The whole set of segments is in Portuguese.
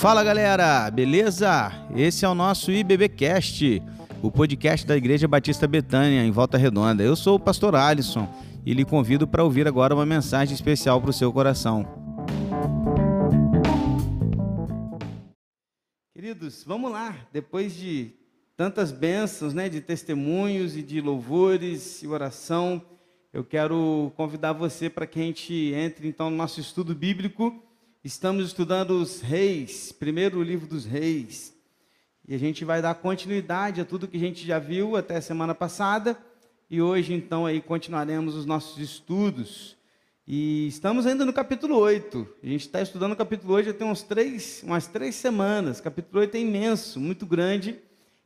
Fala galera, beleza? Esse é o nosso IBBcast, o podcast da Igreja Batista Betânia, em Volta Redonda. Eu sou o pastor Alisson e lhe convido para ouvir agora uma mensagem especial para o seu coração. Queridos, vamos lá, depois de tantas bênçãos, né, de testemunhos e de louvores e oração, eu quero convidar você para que a gente entre então no nosso estudo bíblico. Estamos estudando os reis, primeiro livro dos reis. E a gente vai dar continuidade a tudo que a gente já viu até a semana passada. E hoje, então, aí continuaremos os nossos estudos. E estamos ainda no capítulo 8. A gente está estudando o capítulo 8 já tem uns três, umas três semanas. O capítulo 8 é imenso, muito grande.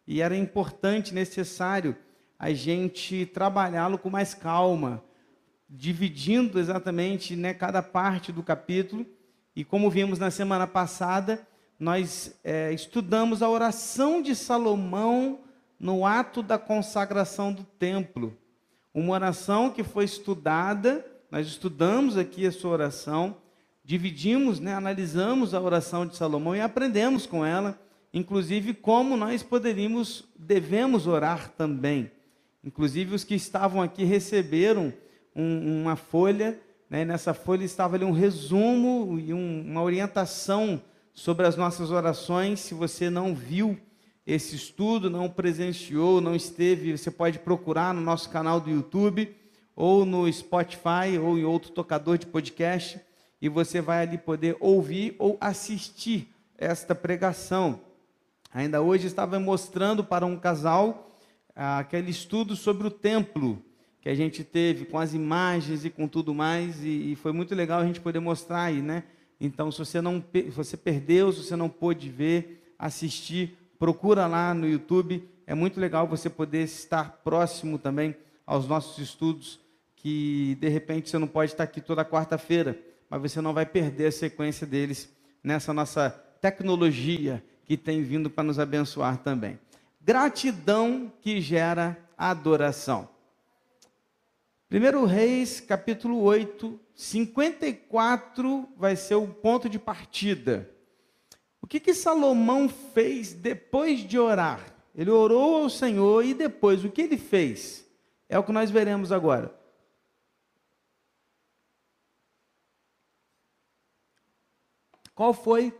E era importante, necessário, a gente trabalhá-lo com mais calma, dividindo exatamente né, cada parte do capítulo e como vimos na semana passada, nós é, estudamos a oração de Salomão no ato da consagração do templo. Uma oração que foi estudada, nós estudamos aqui a sua oração, dividimos, né, analisamos a oração de Salomão e aprendemos com ela, inclusive como nós poderíamos, devemos orar também. Inclusive os que estavam aqui receberam um, uma folha né? Nessa folha estava ali um resumo e um, uma orientação sobre as nossas orações. Se você não viu esse estudo, não presenciou, não esteve, você pode procurar no nosso canal do YouTube ou no Spotify ou em outro tocador de podcast e você vai ali poder ouvir ou assistir esta pregação. Ainda hoje estava mostrando para um casal ah, aquele estudo sobre o templo que a gente teve com as imagens e com tudo mais, e, e, foi muito legal a gente poder mostrar aí, né? Então, se você não se você perdeu, se você não pôde ver, assistir, procura lá no YouTube. É muito legal você poder estar próximo também aos nossos estudos, que de repente você não pode estar aqui toda quarta-feira, mas você não vai perder a sequência deles nessa nossa tecnologia que tem vindo para nos abençoar também. Gratidão que gera adoração. 1 Reis, capítulo 8, 54 vai ser o ponto de partida. O que, que Salomão fez depois de orar? Ele orou ao Senhor e depois, o que ele fez? É o que nós veremos agora. Qual foi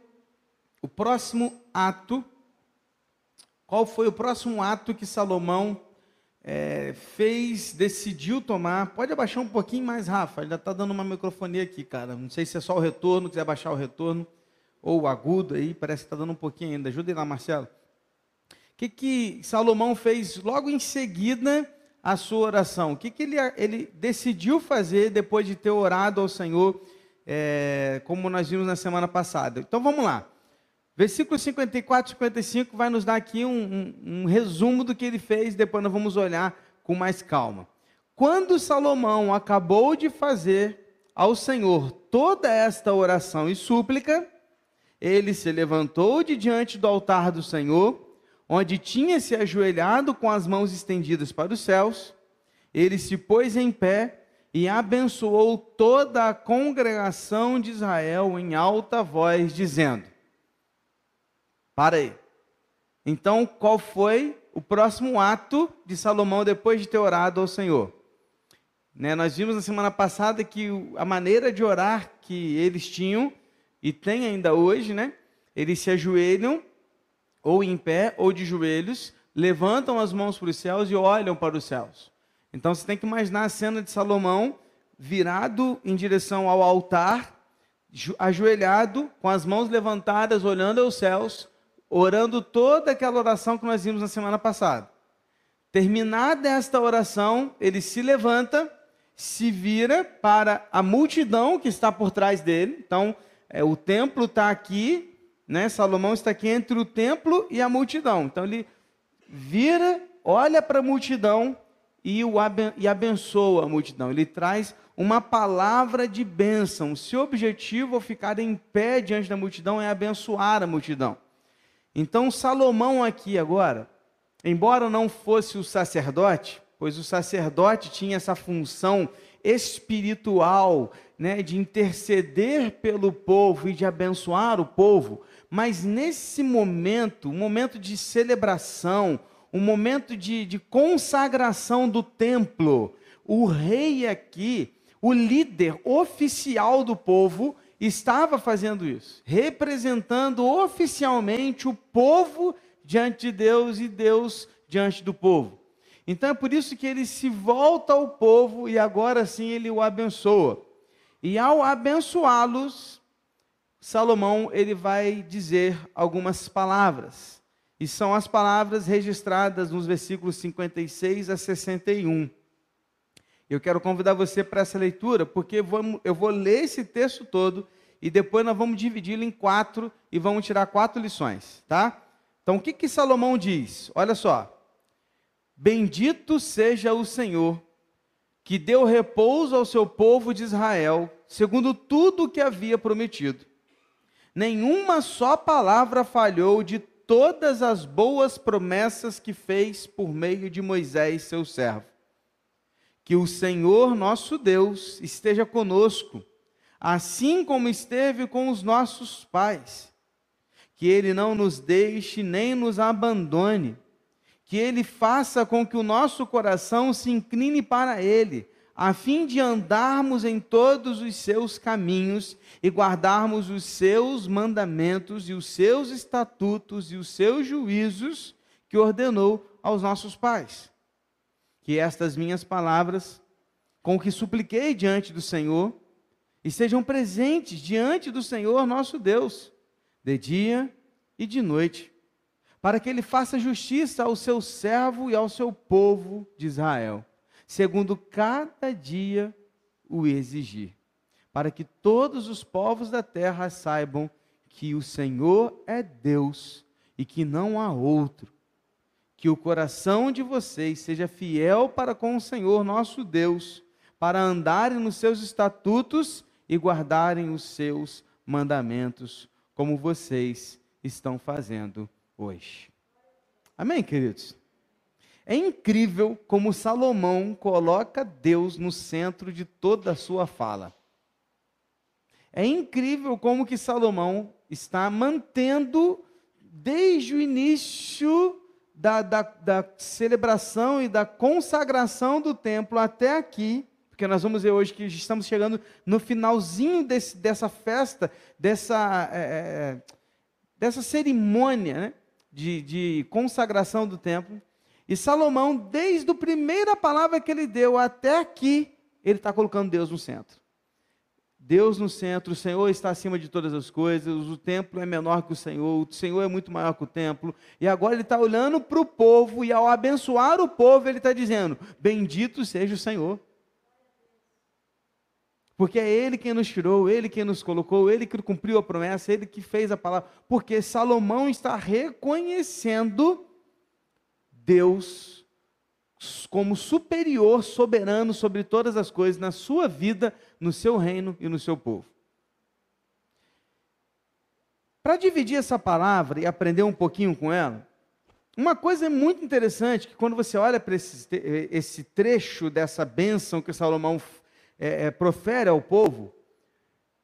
o próximo ato? Qual foi o próximo ato que Salomão é, fez, decidiu tomar. Pode abaixar um pouquinho mais, Rafa. Ainda está dando uma microfonia aqui, cara. Não sei se é só o retorno, quiser abaixar o retorno, ou o agudo aí, parece que está dando um pouquinho ainda. Ajuda lá, Marcelo. O que, que Salomão fez logo em seguida a sua oração? O que, que ele, ele decidiu fazer depois de ter orado ao Senhor, é, como nós vimos na semana passada? Então vamos lá. Versículo 54 e 55 vai nos dar aqui um, um, um, resumo do que ele fez, depois nós vamos olhar com mais calma. Quando Salomão acabou de fazer ao Senhor toda esta oração e súplica, ele se levantou de diante do altar do Senhor, onde tinha se ajoelhado com as mãos estendidas para os céus, ele se pôs em pé e abençoou toda a congregação de Israel em alta voz, dizendo: para aí. Então, qual foi o próximo ato de Salomão depois de ter orado ao Senhor? Né, nós vimos na semana passada que a maneira de orar que eles tinham, e tem ainda hoje, né? Eles se ajoelham, ou em pé, ou de joelhos, levantam as mãos para os céus e olham para os céus. Então você tem que imaginar a cena de Salomão virado em direção ao altar, ajoelhado, com as mãos levantadas, olhando aos céus, orando toda aquela oração que nós vimos na semana passada. Terminada esta oração, ele se levanta, se vira para a multidão que está por trás dele. Então, é, o templo está aqui, né? Salomão está aqui entre o templo e a multidão. Então, ele vira, olha para a multidão e, o aben e abençoa a multidão. Ele traz uma palavra de bênção. Se o objetivo ao ficar em pé diante da multidão é abençoar a multidão. Então, Salomão aqui agora, embora não fosse o sacerdote, pois o sacerdote tinha essa função espiritual, né, de interceder pelo povo e de abençoar o povo, mas nesse momento, um momento de celebração, um momento de, de consagração do templo, o rei aqui, o líder oficial do povo, estava fazendo isso, representando oficialmente o povo diante de Deus e Deus diante do povo. Então é por isso que ele se volta ao povo e agora sim ele o abençoa. E ao abençoá-los, Salomão ele vai dizer algumas palavras. E são as palavras registradas nos versículos 56 a 61. Eu quero convidar você para essa leitura, porque eu vou ler esse texto todo e depois nós vamos dividi-lo em quatro e vamos tirar quatro lições, tá? Então, o que que Salomão diz? Olha só. Bendito seja o Senhor, que deu repouso ao seu povo de Israel, segundo tudo o que havia prometido. Nenhuma só palavra falhou de todas as boas promessas que fez por meio de Moisés, seu servo. Que o Senhor nosso Deus esteja conosco, assim como esteve com os nossos pais. Que ele não nos deixe nem nos abandone. Que ele faça com que o nosso coração se incline para ele a fim de andarmos em todos os seus caminhos e guardarmos os seus mandamentos e os seus estatutos e os seus juízos que ordenou aos nossos pais. Que estas minhas palavras, com que supliquei diante do Senhor, estejam presentes diante do Senhor nosso Deus, de dia e de noite, para que ele faça justiça ao seu servo e ao seu povo de Israel segundo cada dia o exigir, para que todos os povos da terra saibam que o Senhor é Deus e que não há outro. Que o coração de vocês seja fiel para com o Senhor nosso Deus, para andarem nos seus estatutos e guardarem os seus mandamentos, como vocês estão fazendo hoje. Amém, queridos? É incrível como Salomão coloca Deus no centro de toda a sua fala. É incrível como que Salomão está mantendo desde o início da, da, da, celebração e da consagração do templo até aqui, porque nós vamos ver hoje que estamos chegando no finalzinho desse, dessa festa, dessa, é, é dessa cerimônia né, de, de consagração do templo. E Salomão, desde a primeira palavra que ele deu até aqui, ele está colocando Deus no centro. Deus no centro, o Senhor está acima de todas as coisas, o templo é menor que o Senhor, o Senhor é muito maior que o templo, e agora ele está olhando para o povo, e ao abençoar o povo, ele está dizendo: Bendito seja o Senhor. Porque é Ele quem nos tirou, Ele quem nos colocou, Ele que cumpriu a promessa, Ele que fez a palavra. Porque Salomão está reconhecendo Deus como superior, soberano sobre todas as coisas na sua vida, no seu reino e no seu povo. Para dividir essa palavra e aprender um pouquinho com ela, uma coisa é muito interessante que quando você olha para esse, esse trecho dessa bênção que Salomão é, é, profere ao povo,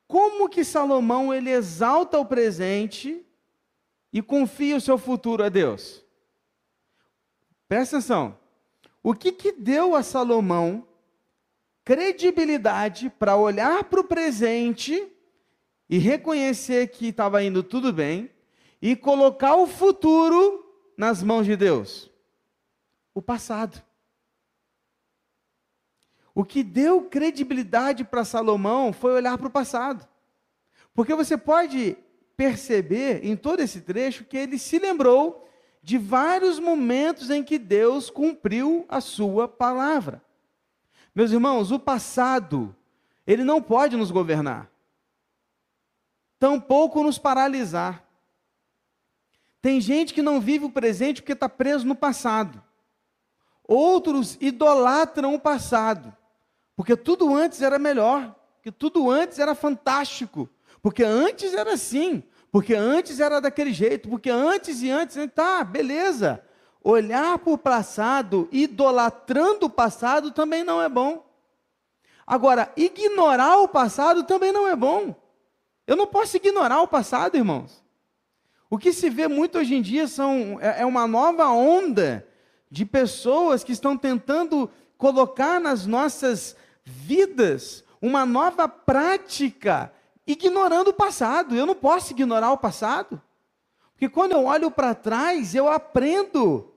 como que Salomão ele exalta o presente e confia o seu futuro a Deus? Presta atenção. O que, que deu a Salomão credibilidade para olhar para o presente e reconhecer que estava indo tudo bem e colocar o futuro nas mãos de Deus? O passado. O que deu credibilidade para Salomão foi olhar para o passado. Porque você pode perceber em todo esse trecho que ele se lembrou de vários momentos em que Deus cumpriu a sua palavra. Meus irmãos, o passado, ele não pode nos governar, tampouco nos paralisar. Tem gente que não vive o presente porque está preso no passado. Outros idolatram o passado, porque tudo antes era melhor, porque tudo antes era fantástico, porque antes era assim, porque antes era daquele jeito, porque antes e antes, tá, beleza. Olhar para o passado, idolatrando o passado, também não é bom. Agora, ignorar o passado também não é bom. Eu não posso ignorar o passado, irmãos. O que se vê muito hoje em dia são, é, é uma nova onda de pessoas que estão tentando colocar nas nossas vidas uma nova prática, ignorando o passado. Eu não posso ignorar o passado. Porque quando eu olho para trás, eu aprendo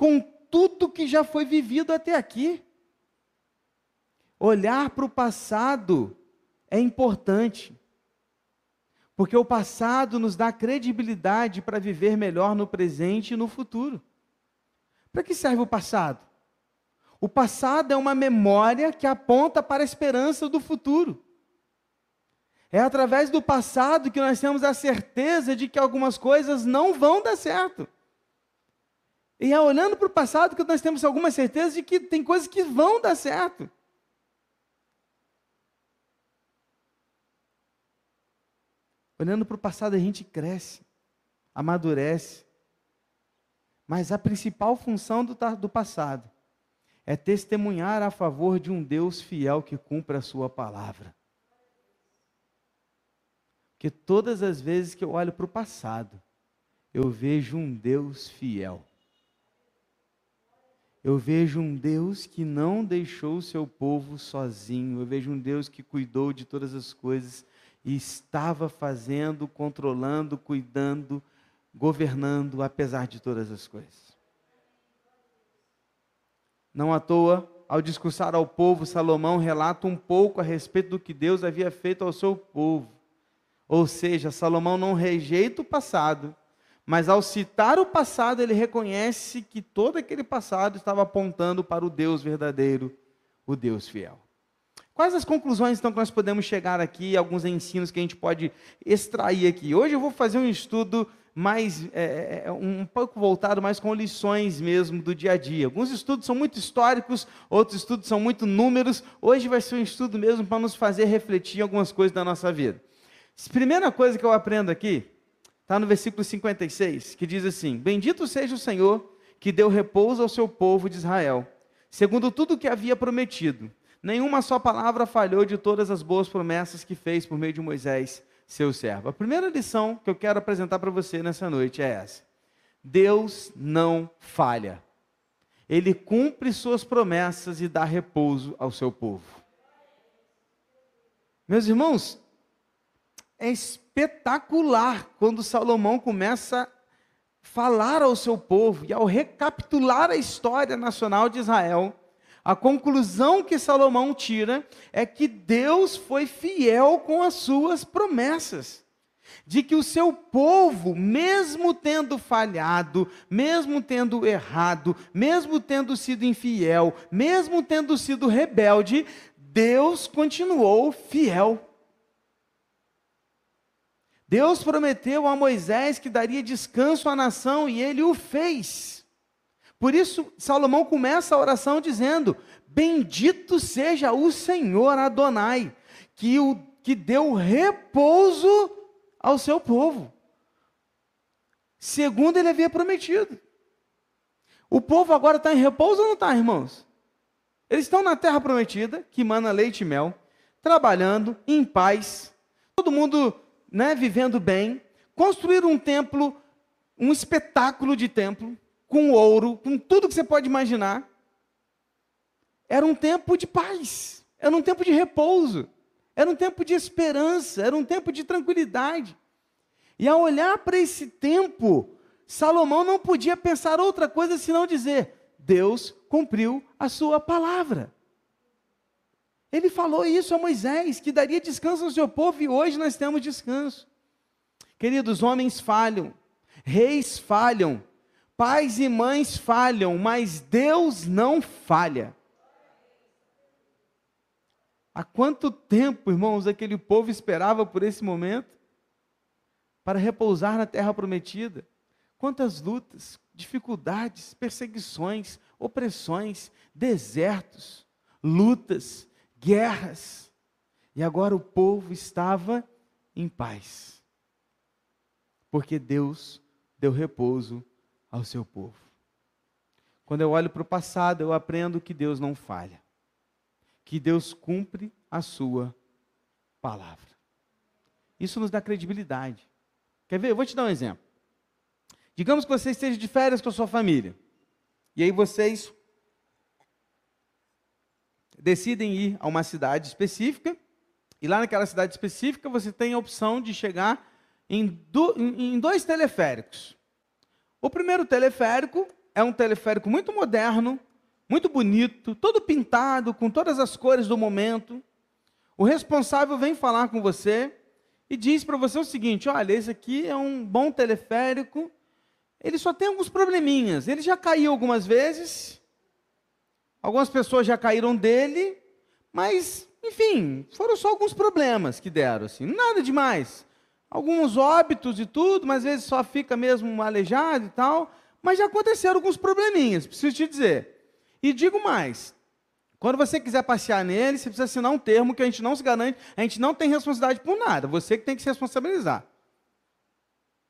com tudo que já foi vivido até aqui. Olhar para o passado é importante. Porque o passado nos dá credibilidade para viver melhor no presente e no futuro. Para que serve o passado? O passado é uma memória que aponta para a esperança do futuro. É através do passado que nós temos a certeza de que algumas coisas não vão dar certo. E é olhando para o passado que nós temos alguma certeza de que tem coisas que vão dar certo. Olhando para o passado, a gente cresce, amadurece. Mas a principal função do, do passado é testemunhar a favor de um Deus fiel que cumpre a sua palavra. Porque todas as vezes que eu olho para o passado, eu vejo um Deus fiel. Eu vejo um Deus que não deixou o seu povo sozinho. Eu vejo um Deus que cuidou de todas as coisas e estava fazendo, controlando, cuidando, governando, apesar de todas as coisas. Não à toa, ao discursar ao povo, Salomão relata um pouco a respeito do que Deus havia feito ao seu povo. Ou seja, Salomão não rejeita o passado, mas ao citar o passado, ele reconhece que todo aquele passado estava apontando para o Deus verdadeiro, o Deus fiel. Quais as conclusões então que nós podemos chegar aqui, alguns ensinos que a gente pode extrair aqui? Hoje eu vou fazer um estudo mais é, é, é, um pouco voltado mais com lições mesmo do dia a dia. Alguns estudos são muito históricos, outros estudos são muito números. Hoje vai ser um estudo mesmo para nos fazer refletir algumas coisas da nossa vida. Primeira coisa que eu aprendo aqui está no versículo 56, que diz assim: Bendito seja o Senhor que deu repouso ao seu povo de Israel, segundo tudo o que havia prometido. Nenhuma só palavra falhou de todas as boas promessas que fez por meio de Moisés, seu servo. A primeira lição que eu quero apresentar para você nessa noite é essa: Deus não falha. Ele cumpre suas promessas e dá repouso ao seu povo. Meus irmãos, é espetacular quando Salomão começa a falar ao seu povo e ao recapitular a história nacional de Israel a conclusão que Salomão tira é que Deus foi fiel com as suas promessas. De que o seu povo, mesmo tendo falhado, mesmo tendo errado, mesmo tendo sido infiel, mesmo tendo sido rebelde, Deus continuou fiel. Deus prometeu a Moisés que daria descanso à nação e ele o fez. Por isso, Salomão começa a oração dizendo: Bendito seja o Senhor Adonai, que, o, que deu repouso ao seu povo, segundo ele havia prometido. O povo agora está em repouso ou não está, irmãos? Eles estão na terra prometida, que mana leite e mel, trabalhando em paz, todo mundo né, vivendo bem, construíram um templo, um espetáculo de templo, com ouro, com tudo que você pode imaginar. Era um tempo de paz, era um tempo de repouso, era um tempo de esperança, era um tempo de tranquilidade. E ao olhar para esse tempo, Salomão não podia pensar outra coisa senão dizer: Deus cumpriu a sua palavra. Ele falou isso a Moisés, que daria descanso ao seu povo, e hoje nós temos descanso. Queridos, homens falham, reis falham, Pais e mães falham, mas Deus não falha. Há quanto tempo, irmãos, aquele povo esperava por esse momento para repousar na terra prometida? Quantas lutas, dificuldades, perseguições, opressões, desertos, lutas, guerras. E agora o povo estava em paz. Porque Deus deu repouso ao seu povo. Quando eu olho para o passado, eu aprendo que Deus não falha. que Deus cumpre a sua palavra. Isso nos dá credibilidade. Quer ver? Eu vou te dar um exemplo. Digamos que você esteja de férias com a sua família. E aí vocês decidem ir a uma cidade específica. E lá naquela cidade específica você tem a opção de chegar em, do, em dois teleféricos. O primeiro teleférico é um teleférico muito moderno, muito bonito, todo pintado, com todas as cores do momento. O responsável vem falar com você e diz para você o seguinte: olha, esse aqui é um bom teleférico, ele só tem alguns probleminhas. Ele já caiu algumas vezes, algumas pessoas já caíram dele, mas, enfim, foram só alguns problemas que deram, assim, nada demais. Alguns óbitos e tudo, mas às vezes só fica mesmo aleijado e tal. Mas já aconteceram alguns probleminhas, preciso te dizer. E digo mais: quando você quiser passear nele, você precisa assinar um termo que a gente não se garante, a gente não tem responsabilidade por nada, você que tem que se responsabilizar.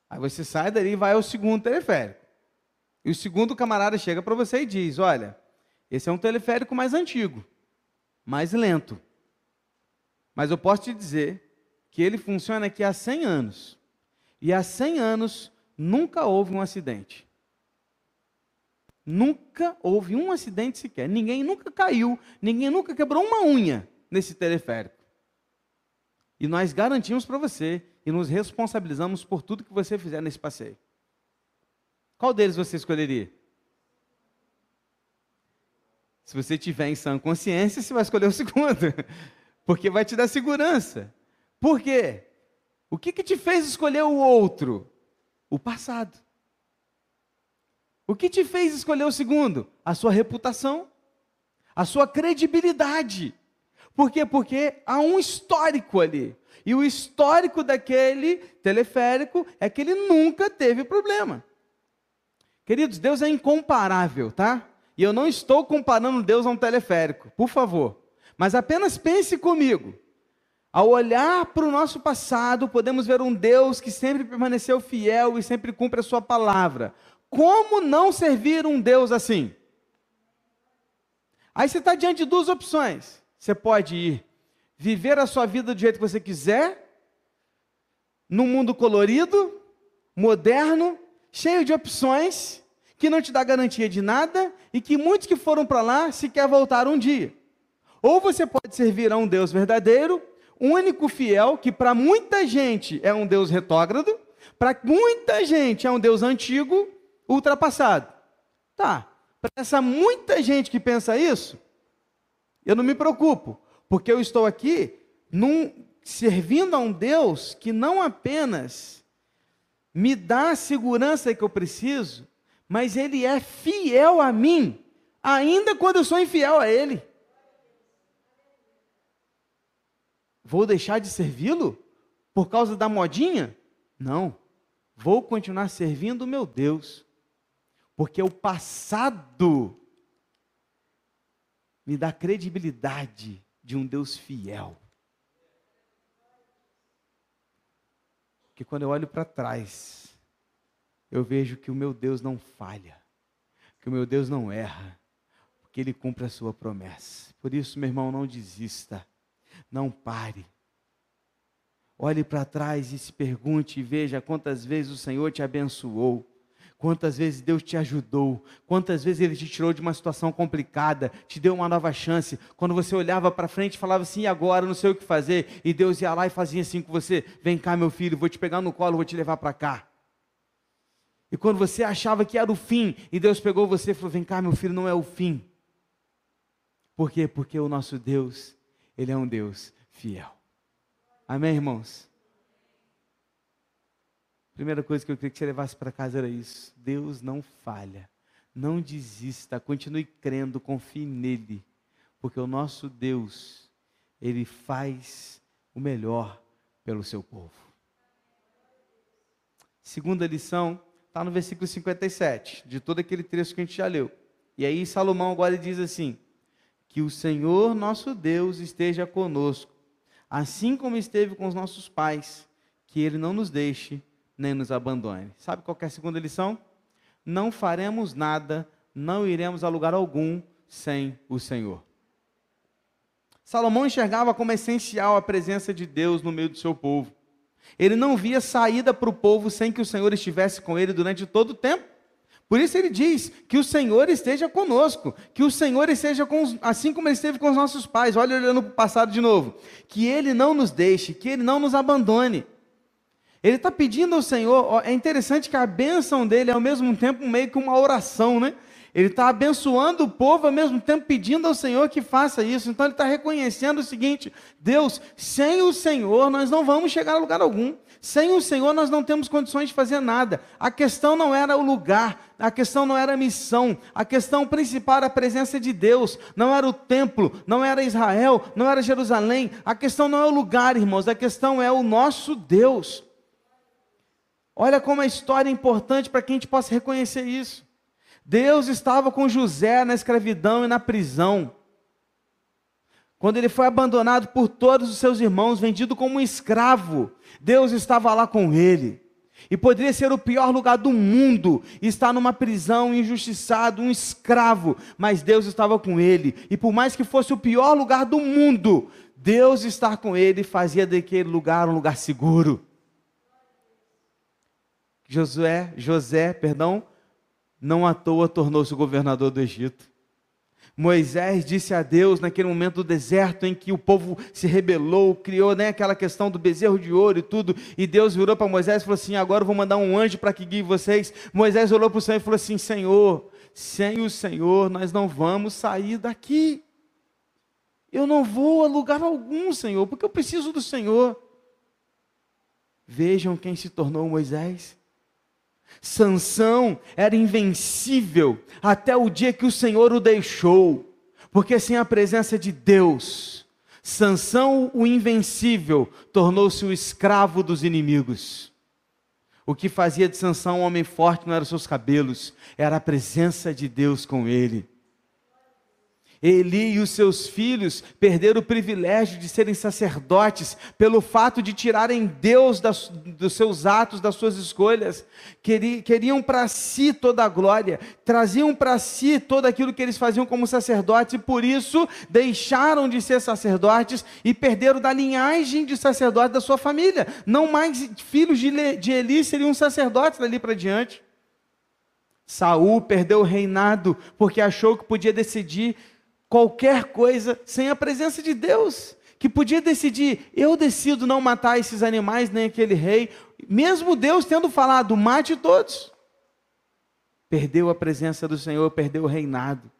Aí você sai dali e vai ao segundo teleférico. E o segundo camarada chega para você e diz: Olha, esse é um teleférico mais antigo, mais lento. Mas eu posso te dizer que ele funciona aqui há 100 anos. E há 100 anos nunca houve um acidente. Nunca houve um acidente sequer. Ninguém nunca caiu, ninguém nunca quebrou uma unha nesse teleférico. E nós garantimos para você e nos responsabilizamos por tudo que você fizer nesse passeio. Qual deles você escolheria? Se você tiver em sã consciência, você vai escolher o segundo, porque vai te dar segurança. Por quê? O que, que te fez escolher o outro? O passado. O que te fez escolher o segundo? A sua reputação, a sua credibilidade. Por quê? Porque há um histórico ali. E o histórico daquele teleférico é que ele nunca teve problema. Queridos, Deus é incomparável, tá? E eu não estou comparando Deus a um teleférico, por favor. Mas apenas pense comigo. Ao olhar para o nosso passado, podemos ver um Deus que sempre permaneceu fiel e sempre cumpre a sua palavra. Como não servir um Deus assim? Aí você está diante de duas opções. Você pode ir viver a sua vida do jeito que você quiser, num mundo colorido, moderno, cheio de opções, que não te dá garantia de nada e que muitos que foram para lá sequer voltaram um dia. Ou você pode servir a um Deus verdadeiro, único, fiel, que para muita gente é um Deus retrógrado, para muita gente é um Deus antigo, ultrapassado. Tá, para essa muita gente que pensa isso, eu não me preocupo, porque eu estou aqui num, servindo a um Deus que não apenas me dá a segurança que eu preciso, mas Ele é fiel a mim, ainda quando eu sou infiel a Ele. Vou deixar de servi-lo por causa da modinha? Não. Vou continuar servindo o meu Deus porque o passado me dá credibilidade de um Deus fiel. Que quando eu olho para trás, eu vejo que o meu Deus não falha, que o meu Deus não erra, porque Ele cumpre a sua promessa. Por isso, meu irmão, não desista, não pare. Olhe para trás e se pergunte e veja quantas vezes o Senhor te abençoou Quantas vezes Deus te ajudou, quantas vezes Ele te tirou de uma situação complicada, te deu uma nova chance. Quando você olhava para frente e falava assim, e agora, não sei o que fazer, e Deus ia lá e fazia assim com você: vem cá, meu filho, vou te pegar no colo, vou te levar para cá. E quando você achava que era o fim, e Deus pegou você e falou: vem cá, meu filho, não é o fim. Por quê? Porque o nosso Deus, Ele é um Deus fiel. Amém, irmãos? Primeira coisa que eu queria que você levasse para casa era isso. Deus não falha. Não desista, continue crendo, confie nele, porque o nosso Deus, ele faz o melhor pelo seu povo. Segunda lição está no versículo 57, de todo aquele trecho que a gente já leu. E aí Salomão agora diz assim: Que o Senhor nosso Deus esteja conosco, assim como esteve com os nossos pais, que ele não nos deixe nem nos abandone. Sabe qual é a segunda lição? Não faremos nada, não iremos a lugar algum sem o Senhor. Salomão enxergava como essencial a presença de Deus no meio do seu povo. Ele não via saída para o povo sem que o Senhor estivesse com ele durante todo o tempo. Por isso ele diz que o Senhor esteja conosco, que o Senhor esteja com, assim como ele esteve com os nossos pais. Olha olhando para o passado de novo. Que ele não nos deixe, que ele não nos abandone. Ele está pedindo ao Senhor, é interessante que a bênção dele é ao mesmo tempo meio que uma oração, né? Ele está abençoando o povo ao mesmo tempo pedindo ao Senhor que faça isso. Então ele está reconhecendo o seguinte: Deus, sem o Senhor nós não vamos chegar a lugar algum. Sem o Senhor nós não temos condições de fazer nada. A questão não era o lugar, a questão não era a missão, a questão principal era a presença de Deus, não era o templo, não era Israel, não era Jerusalém. A questão não é o lugar, irmãos, a questão é o nosso Deus. Olha como a história é importante para que a gente possa reconhecer isso. Deus estava com José na escravidão e na prisão. Quando ele foi abandonado por todos os seus irmãos, vendido como um escravo, Deus estava lá com ele. E poderia ser o pior lugar do mundo, estar numa prisão, injustiçado, um escravo, mas Deus estava com ele. E por mais que fosse o pior lugar do mundo, Deus estar com ele fazia daquele lugar um lugar seguro. Josué, José, perdão, não à toa tornou-se governador do Egito. Moisés disse a Deus naquele momento do deserto em que o povo se rebelou, criou né, aquela questão do bezerro de ouro e tudo, e Deus virou para Moisés e falou assim: Agora eu vou mandar um anjo para que guie vocês. Moisés olhou para o Senhor e falou assim: Senhor, sem o Senhor nós não vamos sair daqui. Eu não vou a lugar algum, Senhor, porque eu preciso do Senhor. Vejam quem se tornou Moisés. Sansão era invencível até o dia que o Senhor o deixou, porque sem a presença de Deus, Sansão, o invencível, tornou-se o escravo dos inimigos. O que fazia de Sansão um homem forte não eram seus cabelos, era a presença de Deus com ele. Eli e os seus filhos perderam o privilégio de serem sacerdotes pelo fato de tirarem Deus das, dos seus atos, das suas escolhas. Queriam, para si toda a glória, traziam para si todo aquilo que eles faziam como sacerdotes e por isso deixaram de ser sacerdotes e perderam da linhagem de sacerdote da sua família. Não mais filhos de, de Eli seriam sacerdotes dali para diante. Saul perdeu o reinado porque achou que podia decidir qualquer coisa sem a presença de Deus, que podia decidir: eu decido não matar esses animais nem aquele rei, mesmo Deus tendo falado, mate todos. Perdeu a presença do Senhor, perdeu o reinado.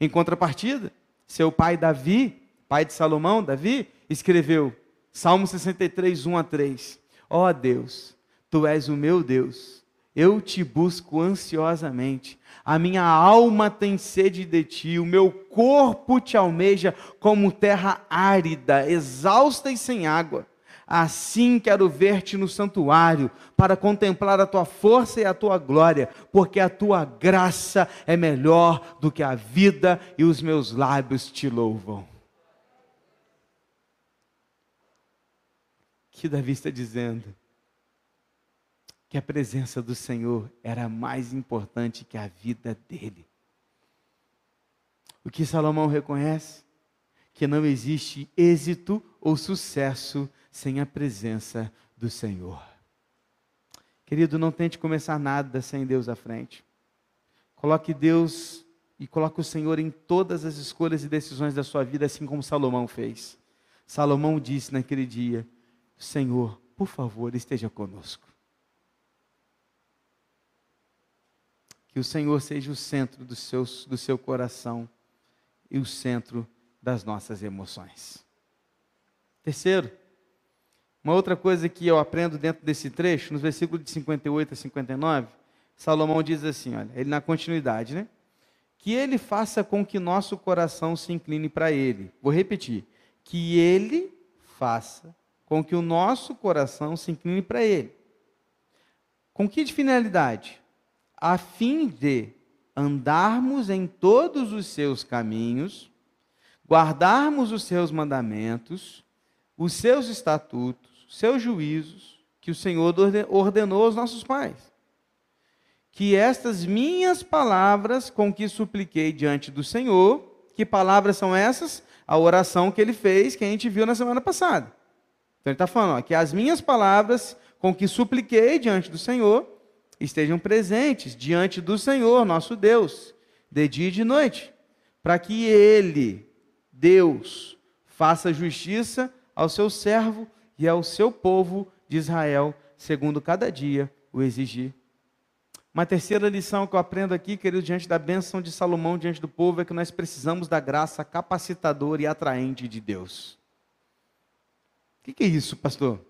Em contrapartida, seu pai Davi, pai de Salomão, Davi, escreveu Salmo 63, 1 a 3. Ó oh Deus, tu és o meu Deus, eu te busco ansiosamente a minha alma tem sede de ti, o meu corpo te almeja como terra árida, exausta e sem água. Assim quero ver-te no santuário, para contemplar a tua força e a tua glória, porque a tua graça é melhor do que a vida e os meus lábios te louvam. que Davi está dizendo? Que a presença do Senhor era mais importante que a vida dele. O que Salomão reconhece? Que não existe êxito ou sucesso sem a presença do Senhor. Querido, não tente começar nada sem Deus à frente. Coloque Deus e coloque o Senhor em todas as escolhas e decisões da sua vida, assim como Salomão fez. Salomão disse naquele dia: Senhor, por favor, esteja conosco. Que o Senhor seja o centro do seu, do seu coração e o centro das nossas emoções. Terceiro, uma outra coisa que eu aprendo dentro desse trecho, nos versículos de 58 a 59, Salomão diz assim: olha, ele na continuidade, né? Que ele faça com que nosso coração se incline para ele. Vou repetir. Que ele faça com que o nosso coração se incline para ele. Com que finalidade? A fim de andarmos em todos os seus caminhos, guardarmos os seus mandamentos, os seus estatutos, seus juízos, que o Senhor ordenou aos nossos pais. Que estas minhas palavras com que supliquei diante do Senhor, que palavras são essas? a oração que ele fez, que a gente viu na semana passada. Então ele está falando ó, que as minhas palavras com que supliquei diante do Senhor estejam presentes diante do Senhor, nosso Deus, de dia e de noite, para que Ele, Deus, faça justiça ao seu servo e ao seu povo de Israel, segundo cada dia o exigir. Uma terceira lição que eu aprendo aqui, querido, diante da bênção de Salomão diante do povo, é que nós precisamos da graça capacitadora e atraente de Deus. O que, é isso, pastor?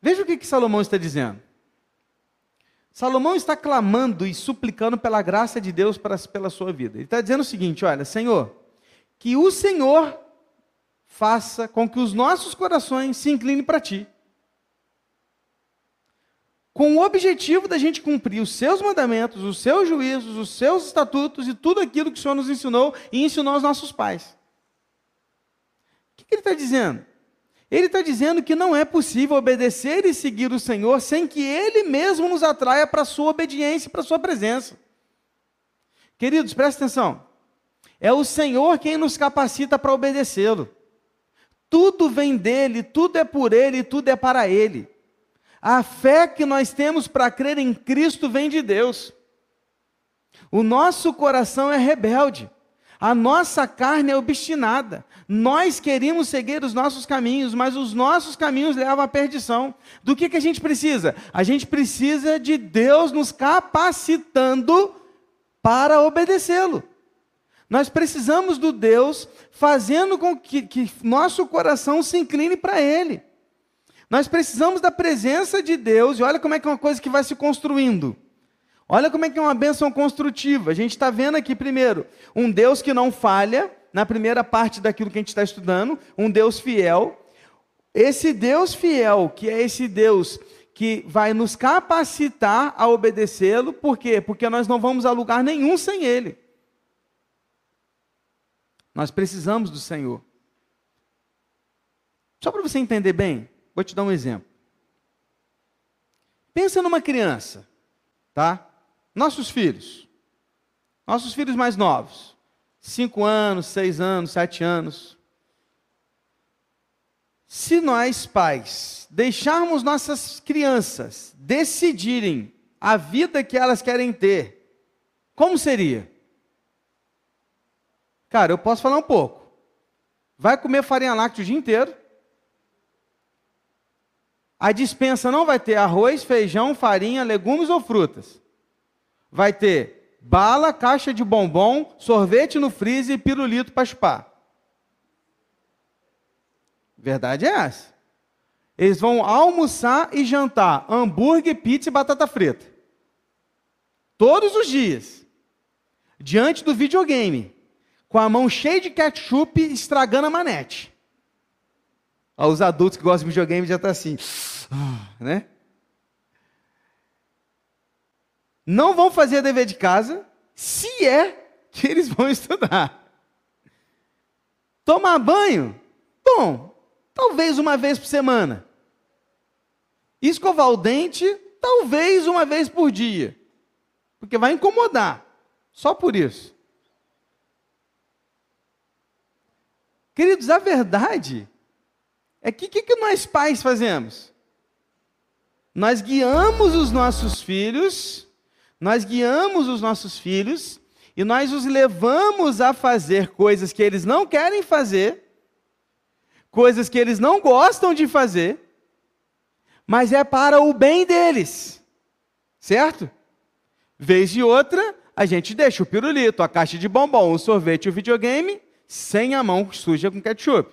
Veja o que, que Salomão está dizendo. Salomão está clamando e suplicando pela graça de Deus para, pela sua vida. Ele está dizendo o seguinte: olha, Senhor, que o Senhor faça com que os nossos corações se inclinem para Ti com o objetivo da gente cumprir os seus mandamentos, os seus juízos, os seus estatutos e tudo aquilo que o Senhor nos ensinou e ensinou aos nossos pais. O que, ele está dizendo? Ele está dizendo que não é possível obedecer e seguir o Senhor sem que Ele mesmo nos atraia para a sua obediência, para a sua presença. Queridos, prestem atenção. É o Senhor quem nos capacita para obedecê-lo. Tudo vem dele, tudo é por ele, tudo é para ele. A fé que nós temos para crer em Cristo vem de Deus. O nosso coração é rebelde. A nossa carne é obstinada. Nós queríamos seguir os nossos caminhos, mas os nossos caminhos levam à perdição. Do que, que a gente precisa? A gente precisa de Deus nos capacitando para obedecê-lo. Nós precisamos do Deus fazendo com que, que nosso coração se incline para Ele. Nós precisamos da presença de Deus, e olha como é que é uma coisa que vai se construindo. Olha como é que é uma bênção construtiva. A gente está vendo aqui, primeiro, um Deus que não falha, na primeira parte daquilo que a gente está estudando, um Deus fiel. Esse Deus fiel, que é esse Deus que vai nos capacitar a obedecê-lo, por quê? Porque nós não vamos a lugar nenhum sem Ele. Nós precisamos do Senhor. Só para você entender bem, Vou te dar um exemplo. Pensa numa criança, tá? Nossos filhos. Nossos filhos mais novos. Cinco anos, seis anos, sete anos. Se nós, pais, deixarmos nossas crianças decidirem a vida que elas querem ter, como seria? Cara, eu posso falar um pouco. Vai comer farinha láctea o dia inteiro, a dispensa não vai ter arroz, feijão, farinha, legumes ou frutas. Vai ter bala, caixa de bombom, sorvete no freezer e pirulito para chupar. Verdade é essa. Eles vão almoçar e jantar hambúrguer, pizza e batata frita. Todos os dias. Diante do videogame. Com a mão cheia de ketchup estragando a manete. Os adultos que gostam de videogame já estão tá assim, né? Não vão fazer dever de casa, se é que eles vão estudar. Tomar banho? Bom, talvez uma vez por semana. Escovar o dente? Talvez uma vez por dia. Porque vai incomodar. Só por isso. Queridos, a verdade é que o que, que nós pais fazemos? Nós guiamos os nossos filhos, nós guiamos os nossos filhos e nós os levamos a fazer coisas que eles não querem fazer, coisas que eles não gostam de fazer, mas é para o bem deles, certo? Vez de outra, a gente deixa o pirulito, a caixa de bombom, o sorvete, o videogame, sem a mão suja com ketchup.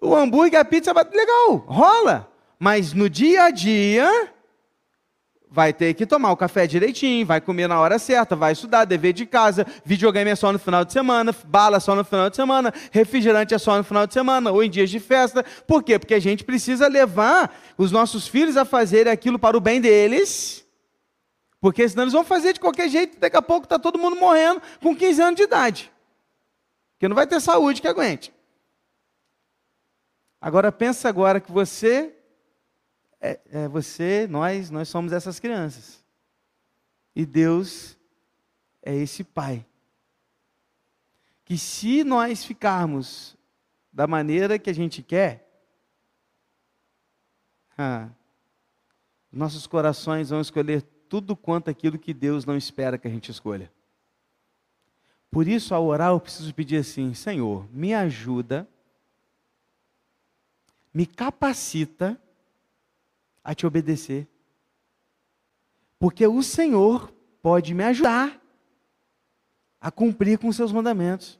O hambúrguer, a pizza, legal, rola. Mas no dia a dia, vai ter que tomar o café direitinho, vai comer na hora certa, vai estudar, dever de casa, videogame é só no final de semana, bala só no final de semana, refrigerante é só no final de semana, ou em dias de festa. Por quê? Porque a gente precisa levar os nossos filhos a fazer aquilo para o bem deles, porque senão eles vão fazer de qualquer jeito, daqui a pouco está todo mundo morrendo com 15 anos de idade. Porque não vai ter saúde que aguente. Agora pensa agora que você, é, é, você, nós, nós somos essas crianças. E Deus é esse pai que se nós ficarmos da maneira que a gente quer, ah, nossos corações vão escolher tudo quanto aquilo que Deus não espera que a gente escolha. Por isso, ao orar, eu preciso pedir assim: Senhor, me ajuda, me capacita a te obedecer. Porque o Senhor pode me ajudar a cumprir com os seus mandamentos.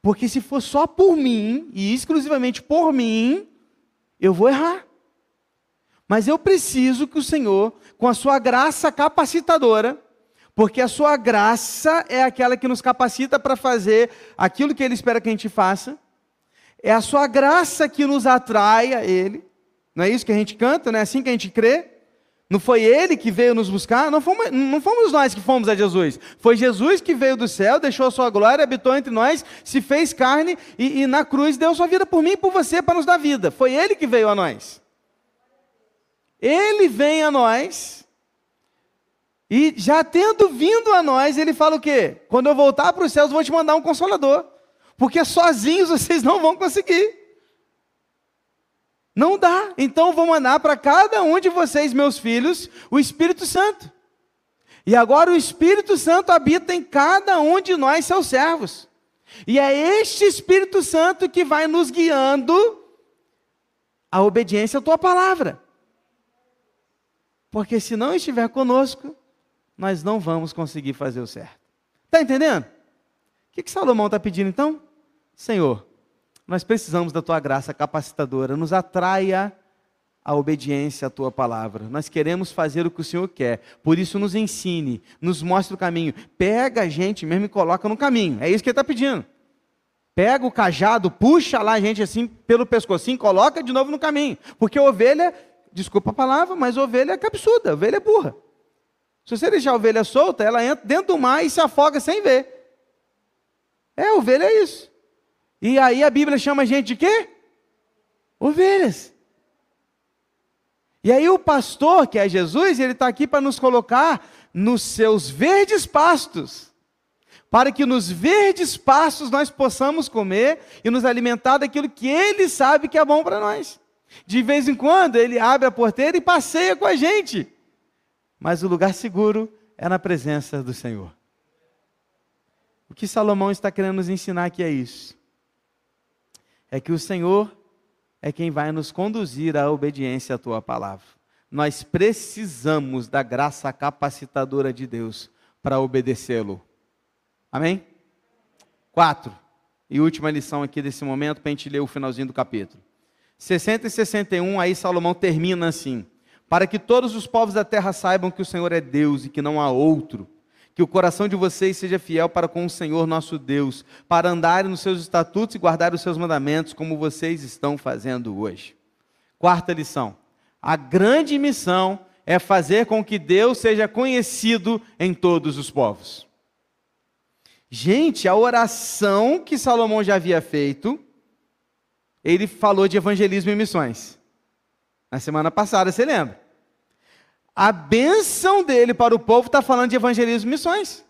Porque se for só por mim, e exclusivamente por mim, eu vou errar. Mas eu preciso que o Senhor, com a sua graça capacitadora, porque a sua graça é aquela que nos capacita para fazer aquilo que Ele espera que a gente faça, é a sua graça que nos atrai a Ele, não é isso que a gente canta, não é assim que a gente crê? Não foi Ele que veio nos buscar, não fomos, não fomos nós que fomos a Jesus, foi Jesus que veio do céu, deixou a sua glória, habitou entre nós, se fez carne e, e na cruz deu sua vida por mim e por você para nos dar vida, foi Ele que veio a nós. Ele vem a nós, e já tendo vindo a nós, ele fala o quê? Quando eu voltar para os céus, vou te mandar um consolador, porque sozinhos vocês não vão conseguir. Não dá. Então vou mandar para cada um de vocês, meus filhos, o Espírito Santo. E agora o Espírito Santo habita em cada um de nós, seus servos. E é este Espírito Santo que vai nos guiando à obediência à tua palavra. Porque se não estiver conosco, nós não vamos conseguir fazer o certo. Está entendendo? O que, que Salomão está pedindo então? Senhor, nós precisamos da tua graça capacitadora, nos atraia a obediência à tua palavra. Nós queremos fazer o que o Senhor quer. Por isso, nos ensine, nos mostre o caminho. Pega a gente mesmo e coloca no caminho. É isso que ele está pedindo. Pega o cajado, puxa lá a gente assim pelo pescocinho, coloca de novo no caminho. Porque ovelha desculpa a palavra, mas ovelha é cabeçuda, ovelha é burra. Se você deixar a ovelha solta, ela entra dentro do mar e se afoga sem ver. É, ovelha é isso. E aí a Bíblia chama a gente de quê? Ovelhas. E aí o pastor, que é Jesus, ele está aqui para nos colocar nos seus verdes pastos, para que nos verdes pastos nós possamos comer e nos alimentar daquilo que ele sabe que é bom para nós. De vez em quando ele abre a porteira e passeia com a gente. Mas o lugar seguro é na presença do Senhor. O que Salomão está querendo nos ensinar aqui é isso. É que o Senhor é quem vai nos conduzir à obediência à tua palavra. Nós precisamos da graça capacitadora de Deus para obedecê-lo. Amém? Quatro. E última lição aqui desse momento, para a gente ler o finalzinho do capítulo. 60 e 61, aí Salomão termina assim: Para que todos os povos da terra saibam que o Senhor é Deus e que não há outro, que o coração de vocês seja fiel para com o Senhor nosso Deus, para andarem nos seus estatutos e guardar os seus mandamentos, como vocês estão fazendo hoje. Quarta lição: a grande missão é fazer com que Deus seja conhecido em todos os povos. Gente, a oração que Salomão já havia feito, ele falou de evangelismo e missões. Na semana passada, você lembra? A benção dele para o povo está falando de evangelismo e missões.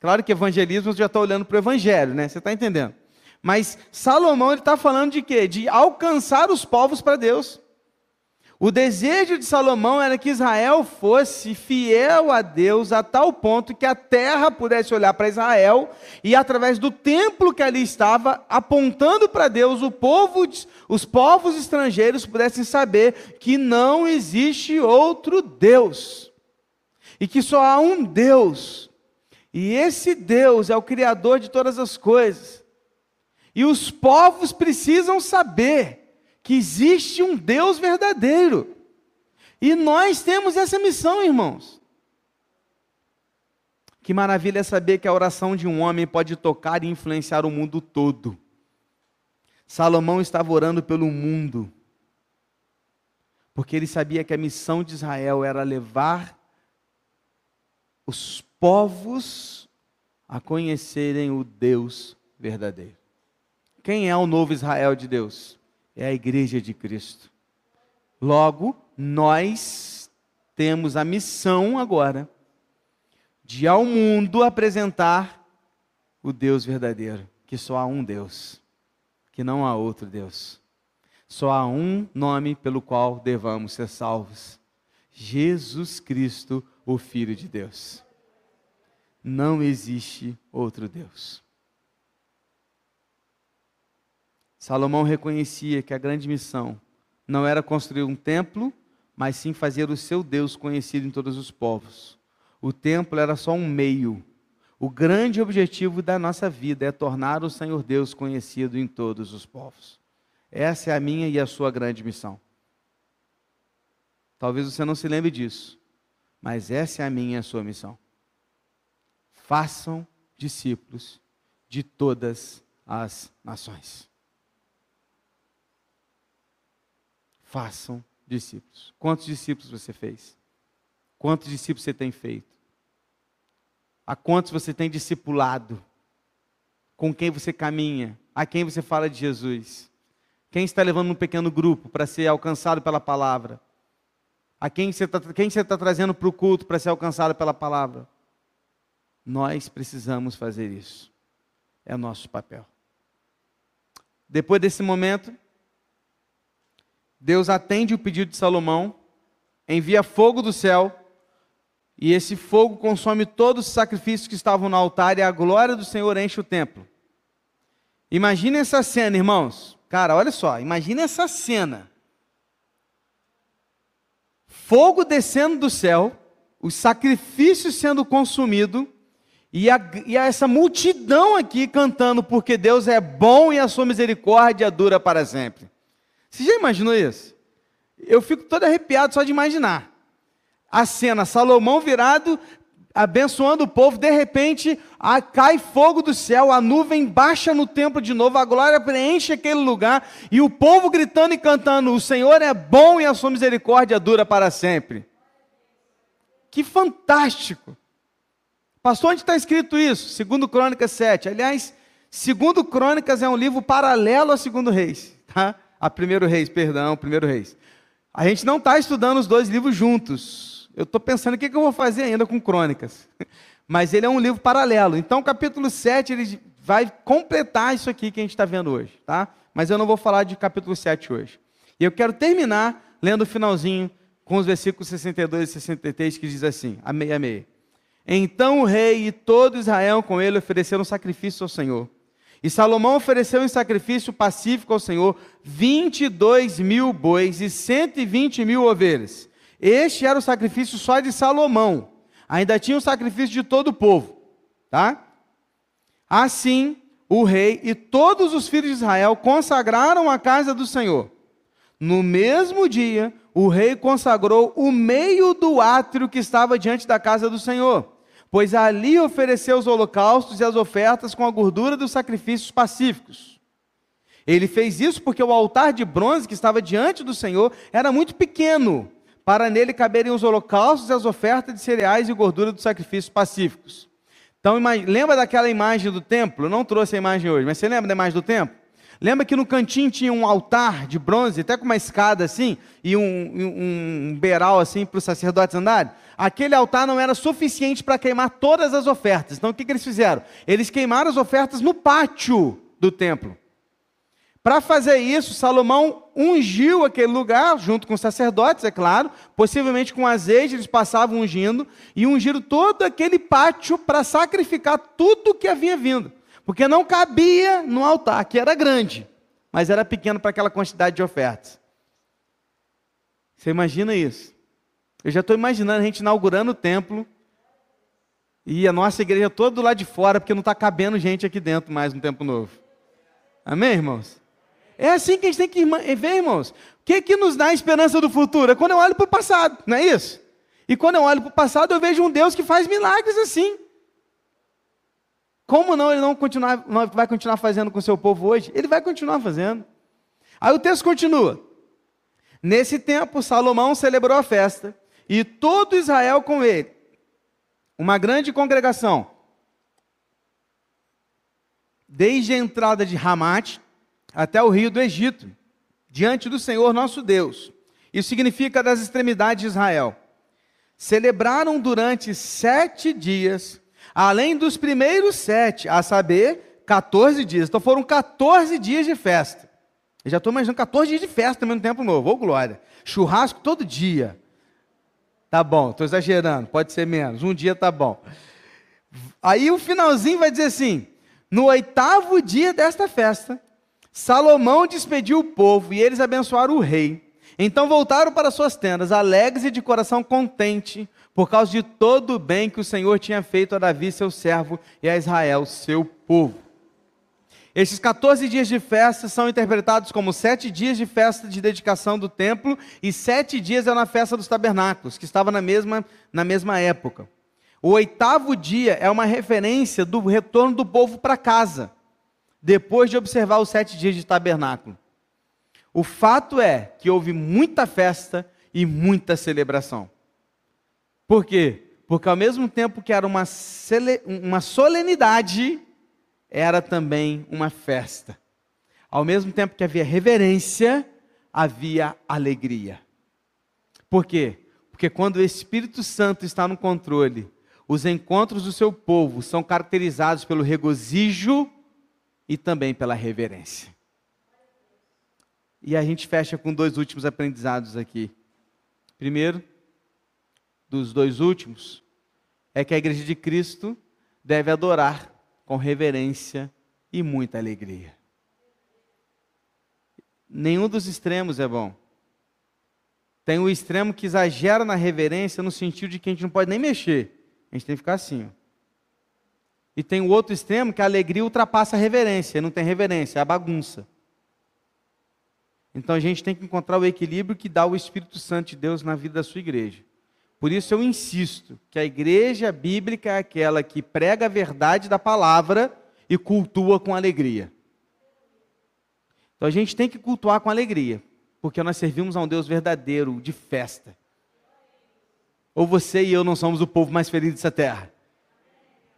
Claro que evangelismo já está olhando para o evangelho, né? Você está entendendo? Mas Salomão ele está falando de quê? De alcançar os povos para Deus. O desejo de Salomão era que Israel fosse fiel a Deus a tal ponto que a terra pudesse olhar para Israel e através do templo que ali estava, apontando para Deus, o povo, os povos estrangeiros pudessem saber que não existe outro Deus. E que só há um Deus. E esse Deus é o criador de todas as coisas. E os povos precisam saber que existe um Deus verdadeiro. E nós temos essa missão, irmãos. Que maravilha saber que a oração de um homem pode tocar e influenciar o mundo todo. Salomão estava orando pelo mundo, porque ele sabia que a missão de Israel era levar os povos a conhecerem o Deus verdadeiro. Quem é o novo Israel de Deus? É a igreja de Cristo. Logo, nós temos a missão agora de ao mundo apresentar o Deus verdadeiro. que só há um Deus, que não há outro Deus. Só há um nome pelo qual devamos ser salvos: Jesus Cristo, o Filho de Deus. Não existe outro Deus. Salomão reconhecia que a grande missão não era construir um templo, mas sim fazer o seu Deus conhecido em todos os povos. O templo era só um meio. O grande objetivo da nossa vida é tornar o Senhor Deus conhecido em todos os povos. Essa é a minha e a sua grande missão. Talvez você não se lembre disso, mas essa é a minha e a sua missão. Façam discípulos de todas as nações. Façam discípulos. Quantos discípulos você fez? Quantos discípulos você tem feito? A quantos você tem discipulado? Com quem você caminha? A quem você fala de Jesus? Quem está levando um pequeno grupo para ser alcançado pela palavra? A quem você está, está trazendo para o culto para ser alcançado pela palavra? Nós precisamos fazer isso. É nosso papel. Depois desse momento, Deus atende o pedido de Salomão, envia fogo do céu, e esse fogo consome todos os sacrifícios que estavam no altar, e a glória do Senhor enche o templo. Imagine essa cena, irmãos. Cara, olha só, imagine essa cena. Fogo descendo do céu, os sacrifícios sendo consumidos, e, a, e a essa multidão aqui cantando, porque Deus é bom e a sua misericórdia dura para sempre. Você já imaginou isso? Eu fico todo arrepiado só de imaginar. A cena, Salomão virado, abençoando o povo, de repente a, cai fogo do céu, a nuvem baixa no templo de novo, a glória preenche aquele lugar, e o povo gritando e cantando: O Senhor é bom e a sua misericórdia dura para sempre. Que fantástico! Pastor, onde está escrito isso? Segundo Crônicas 7. Aliás, segundo Crônicas é um livro paralelo a segundo Reis. Tá? A Primeiro Reis, perdão, Primeiro Reis. A gente não está estudando os dois livros juntos. Eu estou pensando o que, que eu vou fazer ainda com Crônicas. Mas ele é um livro paralelo. Então, capítulo 7, ele vai completar isso aqui que a gente está vendo hoje, tá? Mas eu não vou falar de capítulo 7 hoje. E eu quero terminar lendo o finalzinho com os versículos 62 e 63, que diz assim, a meia meia. Então o rei e todo Israel com ele ofereceram sacrifício ao Senhor. E Salomão ofereceu em sacrifício pacífico ao Senhor 22 mil bois e 120 mil ovelhas. Este era o sacrifício só de Salomão. Ainda tinha o sacrifício de todo o povo. Tá? Assim, o rei e todos os filhos de Israel consagraram a casa do Senhor. No mesmo dia, o rei consagrou o meio do átrio que estava diante da casa do Senhor pois ali ofereceu os holocaustos e as ofertas com a gordura dos sacrifícios pacíficos. Ele fez isso porque o altar de bronze que estava diante do Senhor era muito pequeno, para nele caberem os holocaustos e as ofertas de cereais e gordura dos sacrifícios pacíficos. Então, lembra daquela imagem do templo? Eu não trouxe a imagem hoje, mas você lembra da imagem do templo? Lembra que no cantinho tinha um altar de bronze, até com uma escada assim, e um, um, um beiral assim para os sacerdotes andarem? Aquele altar não era suficiente para queimar todas as ofertas. Então o que, que eles fizeram? Eles queimaram as ofertas no pátio do templo. Para fazer isso, Salomão ungiu aquele lugar, junto com os sacerdotes, é claro, possivelmente com azeite, eles passavam ungindo, e ungiram todo aquele pátio para sacrificar tudo que havia vindo porque não cabia no altar, que era grande, mas era pequeno para aquela quantidade de ofertas. Você imagina isso? Eu já estou imaginando a gente inaugurando o templo e a nossa igreja toda do lado de fora, porque não está cabendo gente aqui dentro mais no tempo novo. Amém, irmãos? É assim que a gente tem que ver, irmãos. O que, que nos dá a esperança do futuro? É quando eu olho para o passado, não é isso? E quando eu olho para o passado, eu vejo um Deus que faz milagres assim. Como não ele não, continuar, não vai continuar fazendo com o seu povo hoje? Ele vai continuar fazendo. Aí o texto continua. Nesse tempo, Salomão celebrou a festa, e todo Israel com ele. Uma grande congregação. Desde a entrada de Ramate até o rio do Egito, diante do Senhor nosso Deus. Isso significa das extremidades de Israel. Celebraram durante sete dias além dos primeiros sete, a saber, 14 dias. Então foram 14 dias de festa. Eu já estou imaginando 14 dias de festa também no Tempo Novo. Ô, oh, glória. Churrasco todo dia. Tá bom, estou exagerando, pode ser menos. Um dia tá bom. Aí o finalzinho vai dizer assim: no oitavo dia desta festa, Salomão despediu o povo e eles abençoaram o rei. Então voltaram para suas tendas, alegres e de coração contente, por causa de todo o bem que o Senhor tinha feito a Davi, seu servo, e a Israel, seu povo. Esses 14 dias de festa são interpretados como sete dias de festa de dedicação do templo e sete dias é na festa dos tabernáculos, que estava na mesma, na mesma época. O oitavo dia é uma referência do retorno do povo para casa, depois de observar os sete dias de tabernáculo. O fato é que houve muita festa e muita celebração. Por quê? Porque ao mesmo tempo que era uma, uma solenidade, era também uma festa. Ao mesmo tempo que havia reverência, havia alegria. Por quê? Porque quando o Espírito Santo está no controle, os encontros do seu povo são caracterizados pelo regozijo e também pela reverência. E a gente fecha com dois últimos aprendizados aqui. Primeiro, dos dois últimos, é que a igreja de Cristo deve adorar com reverência e muita alegria. Nenhum dos extremos é bom. Tem o extremo que exagera na reverência no sentido de que a gente não pode nem mexer. A gente tem que ficar assim. Ó. E tem o outro extremo que a alegria ultrapassa a reverência. Não tem reverência, é a bagunça. Então a gente tem que encontrar o equilíbrio que dá o Espírito Santo de Deus na vida da sua igreja. Por isso eu insisto que a igreja bíblica é aquela que prega a verdade da palavra e cultua com alegria. Então a gente tem que cultuar com alegria, porque nós servimos a um Deus verdadeiro, de festa. Ou você e eu não somos o povo mais feliz dessa terra?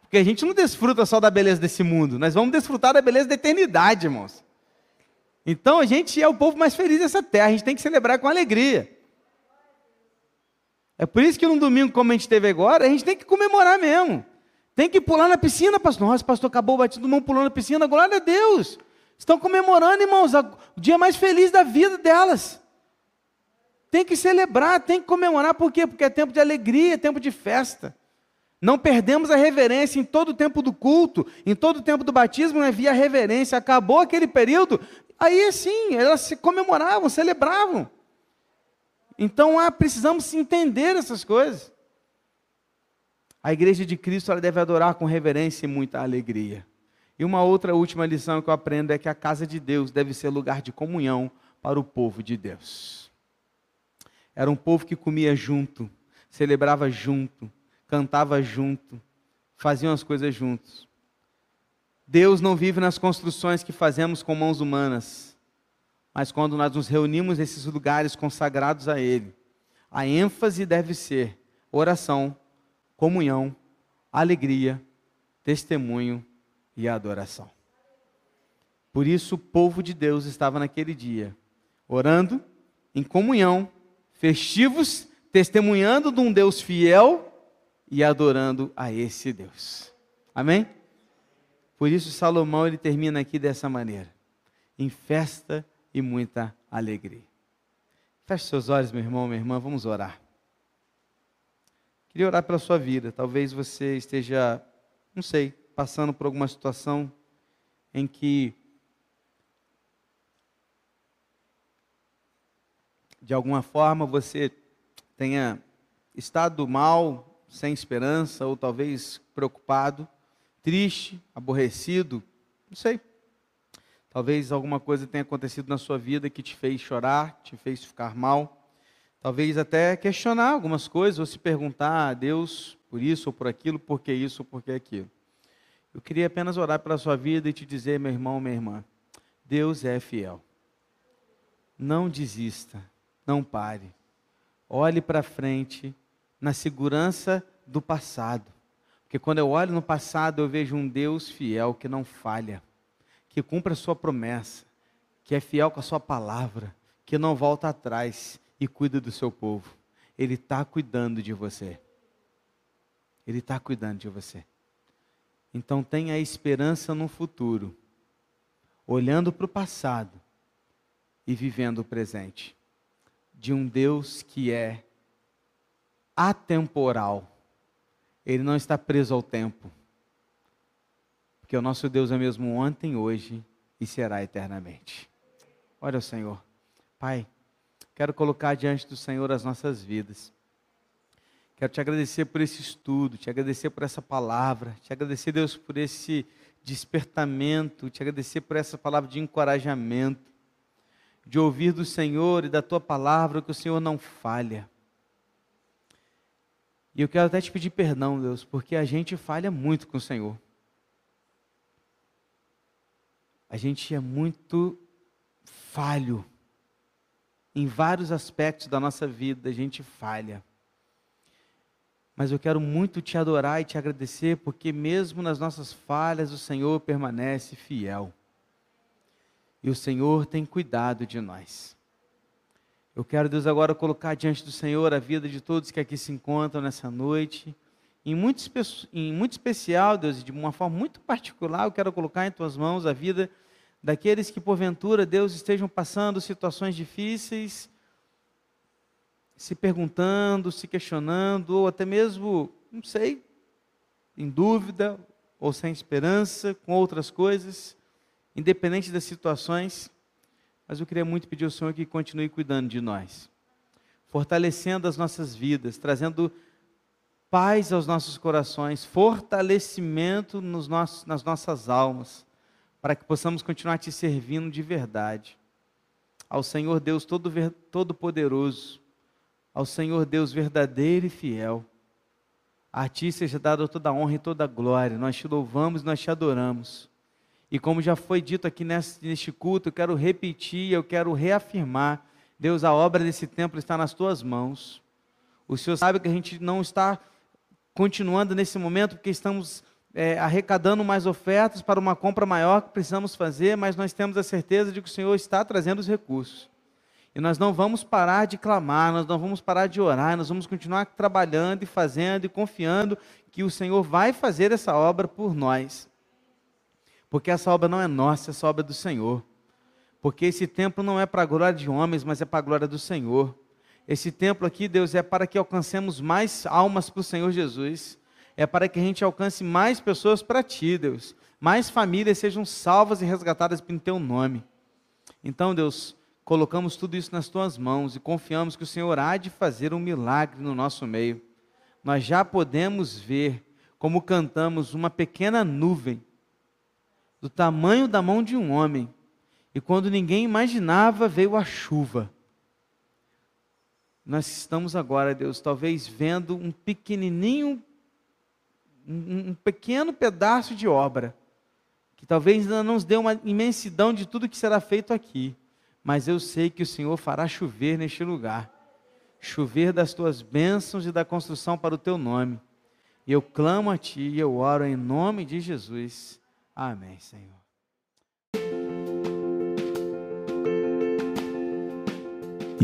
Porque a gente não desfruta só da beleza desse mundo, nós vamos desfrutar da beleza da eternidade, irmãos. Então a gente é o povo mais feliz dessa terra, a gente tem que celebrar com alegria. É por isso que num domingo, como a gente teve agora, a gente tem que comemorar mesmo. Tem que pular na piscina, pastor. Nossa, pastor, acabou o mão pulando na piscina, glória a Deus. Estão comemorando, irmãos, o dia mais feliz da vida delas. Tem que celebrar, tem que comemorar, por quê? Porque é tempo de alegria, é tempo de festa. Não perdemos a reverência em todo o tempo do culto, em todo o tempo do batismo, havia reverência. Acabou aquele período, aí sim, elas se comemoravam, celebravam. Então ah, precisamos entender essas coisas. A igreja de Cristo ela deve adorar com reverência e muita alegria. E uma outra última lição que eu aprendo é que a casa de Deus deve ser lugar de comunhão para o povo de Deus. Era um povo que comia junto, celebrava junto, cantava junto, faziam as coisas juntos. Deus não vive nas construções que fazemos com mãos humanas mas quando nós nos reunimos nesses lugares consagrados a Ele, a ênfase deve ser oração, comunhão, alegria, testemunho e adoração. Por isso o povo de Deus estava naquele dia, orando, em comunhão, festivos, testemunhando de um Deus fiel e adorando a esse Deus. Amém? Por isso Salomão ele termina aqui dessa maneira: em festa e muita alegria. Feche seus olhos, meu irmão, minha irmã, vamos orar. Queria orar pela sua vida. Talvez você esteja, não sei, passando por alguma situação em que de alguma forma você tenha estado mal, sem esperança, ou talvez preocupado, triste, aborrecido, não sei. Talvez alguma coisa tenha acontecido na sua vida que te fez chorar, te fez ficar mal. Talvez até questionar algumas coisas ou se perguntar a Deus por isso ou por aquilo, por que isso ou por que aquilo. Eu queria apenas orar pela sua vida e te dizer, meu irmão, minha irmã, Deus é fiel. Não desista, não pare. Olhe para frente na segurança do passado. Porque quando eu olho no passado, eu vejo um Deus fiel que não falha que cumpre a sua promessa, que é fiel com a sua palavra, que não volta atrás e cuida do seu povo. Ele está cuidando de você. Ele está cuidando de você. Então tenha esperança no futuro, olhando para o passado e vivendo o presente, de um Deus que é atemporal. Ele não está preso ao tempo. Porque o nosso Deus é mesmo ontem, hoje e será eternamente. Olha o Senhor. Pai, quero colocar diante do Senhor as nossas vidas. Quero te agradecer por esse estudo, te agradecer por essa palavra, te agradecer, Deus, por esse despertamento, te agradecer por essa palavra de encorajamento, de ouvir do Senhor e da tua palavra que o Senhor não falha. E eu quero até te pedir perdão, Deus, porque a gente falha muito com o Senhor. A gente é muito falho. Em vários aspectos da nossa vida, a gente falha mas eu quero muito te adorar e te agradecer, porque mesmo nas nossas falhas, o Senhor permanece fiel. E o Senhor tem cuidado de nós. Eu quero, Deus, agora colocar diante do Senhor a vida de todos que aqui se encontram nessa noite. Em muito, em muito especial, Deus, de uma forma muito particular, eu quero colocar em tuas mãos a vida daqueles que, porventura, Deus, estejam passando situações difíceis se perguntando, se questionando, ou até mesmo, não sei, em dúvida ou sem esperança, com outras coisas, independente das situações. Mas eu queria muito pedir ao Senhor que continue cuidando de nós, fortalecendo as nossas vidas, trazendo paz aos nossos corações, fortalecimento nos nossos, nas nossas almas, para que possamos continuar te servindo de verdade. Ao Senhor Deus Todo-Poderoso, ao Senhor Deus verdadeiro e fiel. A Ti seja dada toda a honra e toda a glória. Nós te louvamos, nós te adoramos. E como já foi dito aqui neste culto, eu quero repetir, eu quero reafirmar: Deus, a obra desse templo está nas tuas mãos. O Senhor sabe que a gente não está continuando nesse momento porque estamos é, arrecadando mais ofertas para uma compra maior que precisamos fazer, mas nós temos a certeza de que o Senhor está trazendo os recursos. E nós não vamos parar de clamar, nós não vamos parar de orar, nós vamos continuar trabalhando e fazendo e confiando que o Senhor vai fazer essa obra por nós. Porque essa obra não é nossa, essa obra é do Senhor. Porque esse templo não é para a glória de homens, mas é para a glória do Senhor. Esse templo aqui, Deus, é para que alcancemos mais almas para o Senhor Jesus. É para que a gente alcance mais pessoas para Ti, Deus. Mais famílias sejam salvas e resgatadas pelo Teu nome. Então, Deus, colocamos tudo isso nas tuas mãos e confiamos que o Senhor há de fazer um milagre no nosso meio. Nós já podemos ver, como cantamos, uma pequena nuvem do tamanho da mão de um homem. E quando ninguém imaginava, veio a chuva. Nós estamos agora, Deus, talvez vendo um pequenininho, um, pequeno pedaço de obra, que talvez ainda não nos dê uma imensidão de tudo que será feito aqui mas eu sei que o Senhor fará chover neste lugar chover das tuas bênçãos e da construção para o teu nome. E eu clamo a ti e eu oro em nome de Jesus. Amém, Senhor.